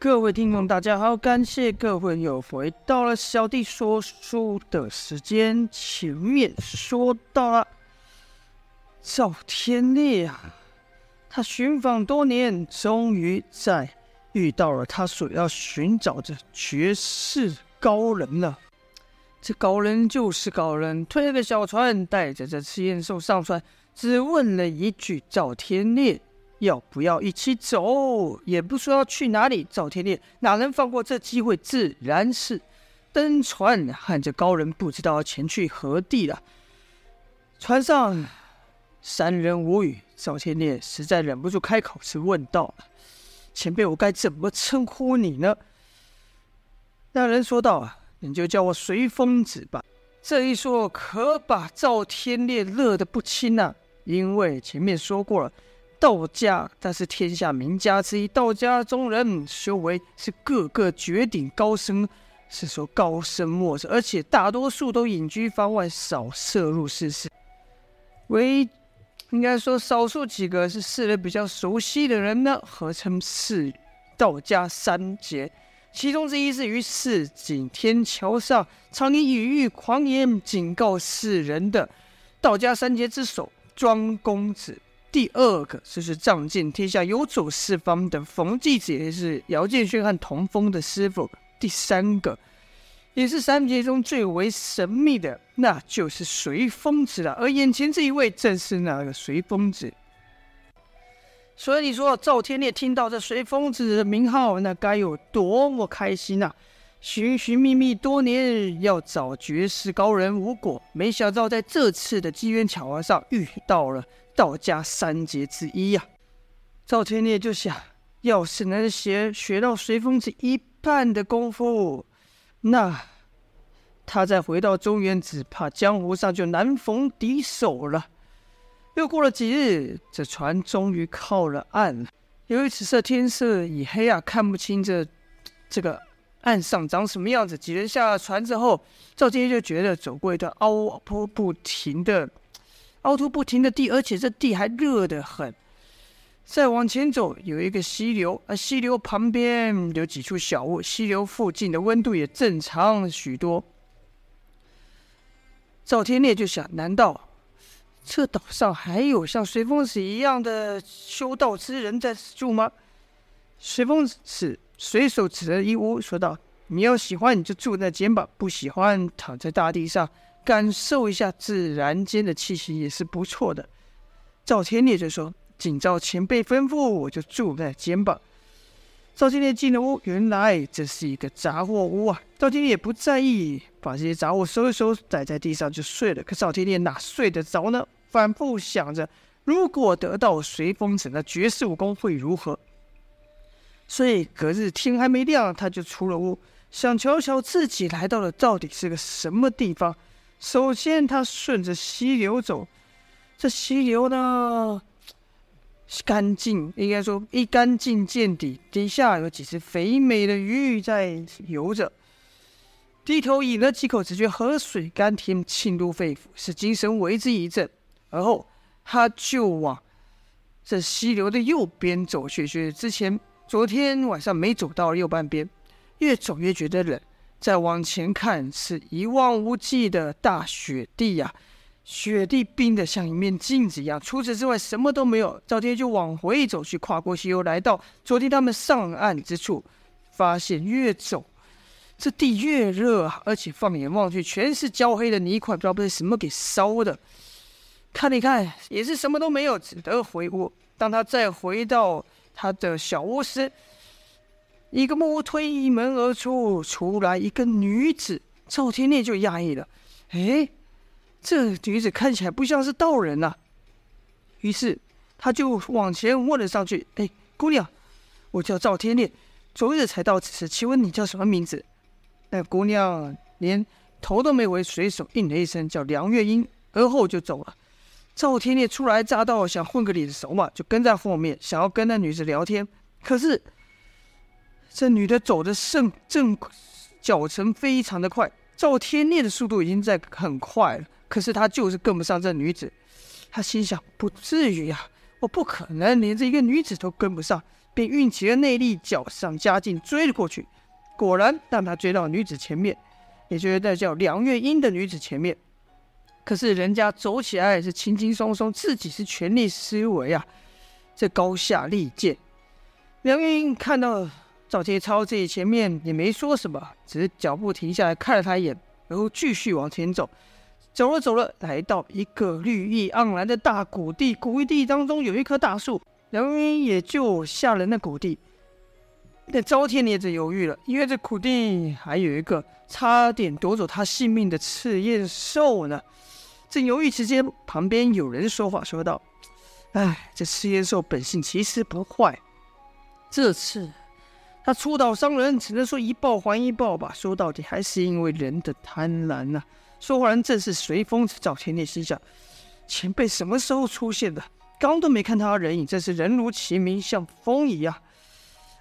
各位听众，大家好，感谢各位又回到了小弟说书的时间。前面说到了赵天烈啊，他寻访多年，终于在遇到了他所要寻找的绝世高人了。这高人就是高人，推了个小船，带着这赤焰兽上船，只问了一句：“赵天烈。”要不要一起走？也不说要去哪里。赵天烈哪能放过这机会？自然是登船，和着高人不知道前去何地了。船上三人无语，赵天烈实在忍不住开口，是问道：“前辈，我该怎么称呼你呢？”那人说道：“啊，你就叫我随风子吧。”这一说可把赵天烈乐得不轻啊，因为前面说过了。道家，但是天下名家之一。道家中人修为是个个绝顶高僧，是说高深莫测，而且大多数都隐居方外，少涉入世事。唯应该说少数几个是世人比较熟悉的人呢，合称是道家三杰。其中之一是于市井天桥上常以语欲狂言警告世人的道家三杰之首庄公子。第二个就是仗剑天下、游走四方的冯继子，也是姚建勋和童风的师傅。第三个也是三杰中最为神秘的，那就是随风子了。而眼前这一位正是那个随风子。所以你说赵天烈听到这随风子的名号，那该有多么开心啊！寻寻觅觅多年，要找绝世高人无果，没想到在这次的机缘巧合上遇到了。道家三杰之一呀、赵天烈就想，要是能学学到随风子一半的功夫，那他再回到中原，只怕江湖上就难逢敌手了。又过了几日，这船终于靠了岸了。由于此时天色已黑啊，看不清这这个岸上长什么样子。几人下了船之后，赵天烈就觉得走过一段凹凸不停的。凹凸不停的地，而且这地还热得很。再往前走，有一个溪流，而溪流旁边有几处小屋，溪流附近的温度也正常许多。赵天烈就想：难道这岛上还有像随风子一样的修道之人在住吗？随风子随手指了一屋，说道：“你要喜欢，你就住在间吧；不喜欢，躺在大地上。”感受一下自然间的气息也是不错的。赵天烈就说：“谨照前辈吩咐，我就住在间吧。”赵天烈进了屋，原来这是一个杂货屋啊。赵天烈也不在意，把这些杂物收一收，摆在地上就睡了。可赵天烈哪睡得着呢？反复想着，如果得到随风子的绝世武功会如何？所以隔日天还没亮，他就出了屋，想瞧瞧自己来到了到底是个什么地方。首先，他顺着溪流走，这溪流呢，干净，应该说一干净见底，底下有几只肥美的鱼在游着。低头饮了几口，只觉河水甘甜，沁入肺腑，使精神为之一振。而后，他就往这溪流的右边走去，去之前昨天晚上没走到右半边，越走越觉得冷。再往前看，是一望无际的大雪地呀、雪地冰得像一面镜子一样。除此之外，什么都没有。赵天就往回走去，跨过溪流，来到昨天他们上岸之处，发现越走这地越热，而且放眼望去，全是焦黑的泥块，不知道被什么给烧的。看一看，也是什么都没有，只得回屋。当他再回到他的小卧室，一个木屋推门而出，出来一个女子，赵天烈就讶异了。哎，这女子看起来不像是道人呐、于是他就往前问了上去：“哎，姑娘，我叫赵天烈，昨日才到此时，请问你叫什么名字？”那姑娘连头都没回，随手应了一声叫梁月英，而后就走了。赵天烈初来乍到，想混个脸熟嘛，就跟在后面，想要跟那女子聊天，可是。这女的走的正正，脚程非常的快。赵天烈的速度已经在很快了，可是他就是跟不上这女子。他心想：不至于呀，我不可能连这一个女子都跟不上。便运起了内力，脚上加劲追了过去。果然，当他追到女子前面，也就是那叫梁月英的女子前面，可是人家走起来也是轻轻松松，自己是全力思维啊，这高下立见。梁月英看到赵天超这前面也没说什么，只是脚步停下来看了他一眼，然后继续往前走。走了走了，来到一个绿意盎然的大谷地，谷地当中有一棵大树，梁月英也就下了那谷地。那赵天烈则犹豫了，因为这谷地还有一个差点夺走他性命的赤焰兽呢。正犹豫之间，旁边有人说话说道：“哎，这赤焰兽本性其实不坏，这次他出岛伤人，只能说一报还一报吧。说到底，还是因为人的贪婪呐。”说话人正是随风子。赵天烈心想：前辈什么时候出现的？刚都没看他人影，真是人如其名，像风一样。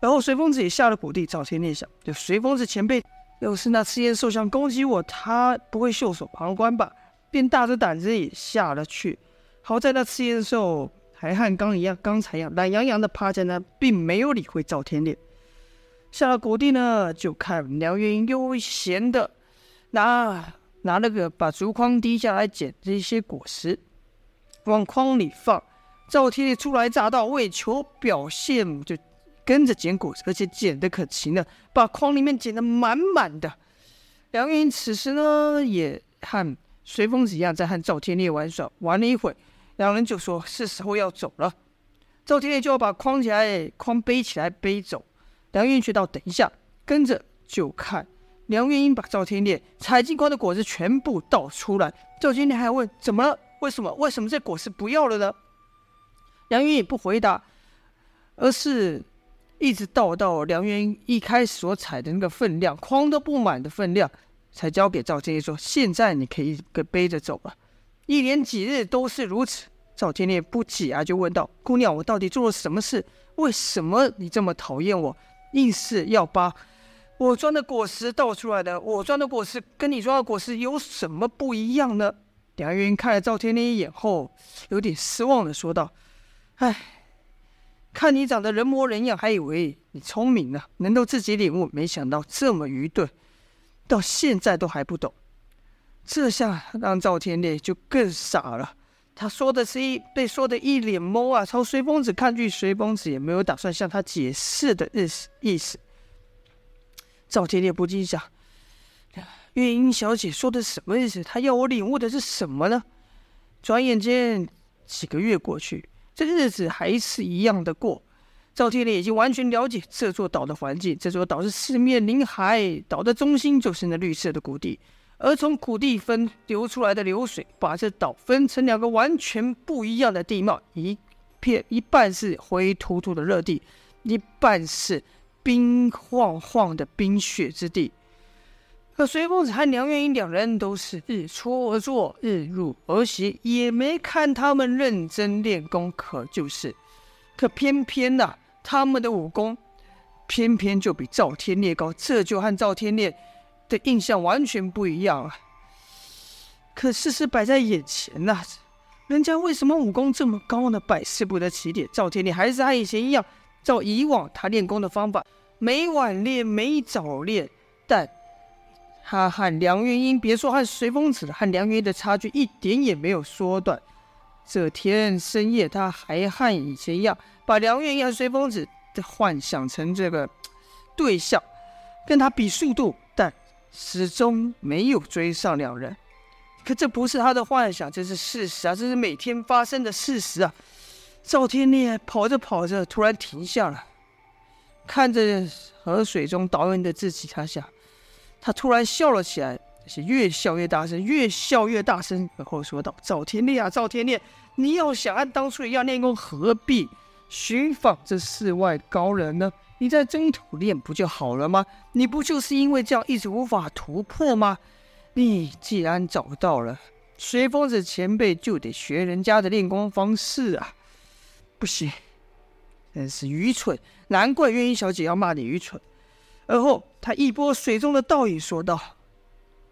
然后随风子也下了谷地。赵天烈想：就随风子前辈，要是那赤焰兽想攻击我，他不会袖手旁观吧？便大着胆子也下了去。好在那赤焰兽还和刚一样，刚才一样懒洋洋的趴在那，并没有理会赵天烈。下了谷地呢，就看梁月英悠闲的拿。拿那个把竹筐低下来捡这些果实，往筐里放。赵天烈初来乍到，为求表现，就跟着捡果实，而且捡的可勤了，把筐里面捡得满满的。梁云此时呢，也和随风子一样，在和赵天烈玩耍。玩了一会，两人就说是时候要走了。赵天烈就要把筐起来，筐背起来背走。梁云却道：“等一下，跟着就看。”梁月英把赵天烈采进筐的果子全部倒出来，赵天烈还问：“怎么了？为什么？为什么这果实不要了呢？”梁月英也不回答，而是一直倒到梁元英一开始所采的那个分量，筐都不满的分量，才交给赵天烈说：“现在你可以给背着走了。”一连几日都是如此，赵天烈不解啊，就问道：“姑娘，我到底做了什么事？为什么你这么讨厌我，硬是要把？”我装的果实倒出来的，我装的果实跟你装的果实有什么不一样呢？梁云看了赵天烈一眼后，有点失望的说道：“唉，看你长得人模人样，还以为你聪明呢，能够自己领悟，没想到这么愚钝，到现在都还不懂。”这下让赵天烈就更傻了。他说的是一被说的一脸懵啊，朝随风子看去，随风子也没有打算向他解释的意思意思。赵天烈不禁想：月英小姐说的什么意思？她要我领悟的是什么呢？转眼间几个月过去，这日子还是一样的过。赵天烈已经完全了解这座岛的环境。这座岛是四面临海，岛的中心就是那绿色的谷地，而从谷地分流出来的流水，把这岛分成两个完全不一样的地貌：一片一半是灰秃秃的热地，一半是。冰晃晃的冰雪之地，可随风子和梁月英两人都是日出而作，日入而息，也没看他们认真练功，可就是，可偏偏呐、他们的武功偏偏就比赵天烈高，这就和赵天烈的印象完全不一样啊。可事实摆在眼前呐、人家为什么武功这么高呢？百思不得其解。赵天烈还是和以前一样。照以往他练功的方法，每晚练，每早练，但他和梁元英，别说和随风子了，和梁元英的差距一点也没有缩短。这天深夜，他还和以前一样，把梁月英和随风子幻想成这个对象，跟他比速度，但始终没有追上两人。可这不是他的幻想，这是事实啊！这是每天发生的事实啊！赵天烈跑着跑着，突然停下了，看着河水中倒映的自己，他想，他突然笑了起来，是越笑越大声，越笑越大声，然后说道：“赵天烈啊，赵天烈，你要想按当初一样练功，何必寻访这世外高人呢？你在征途练不就好了吗？你不就是因为这样一直无法突破吗？你既然找到了随风子前辈，就得学人家的练功方式啊！”不行，真是愚蠢！难怪月英小姐要骂你愚蠢。而后，他一拨水中的倒影，说道：“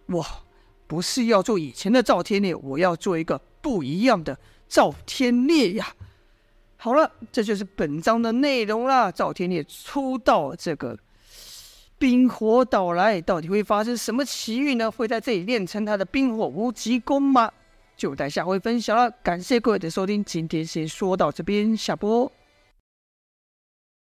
我不是要做以前的赵天烈，我要做一个不一样的赵天烈呀！”好了，这就是本章的内容啦。赵天烈初到这个冰火岛来，到底会发生什么奇遇呢？会在这里练成他的冰火无极功吗？就待下回分享了。感谢各位的收听，今天先说到这边，下播。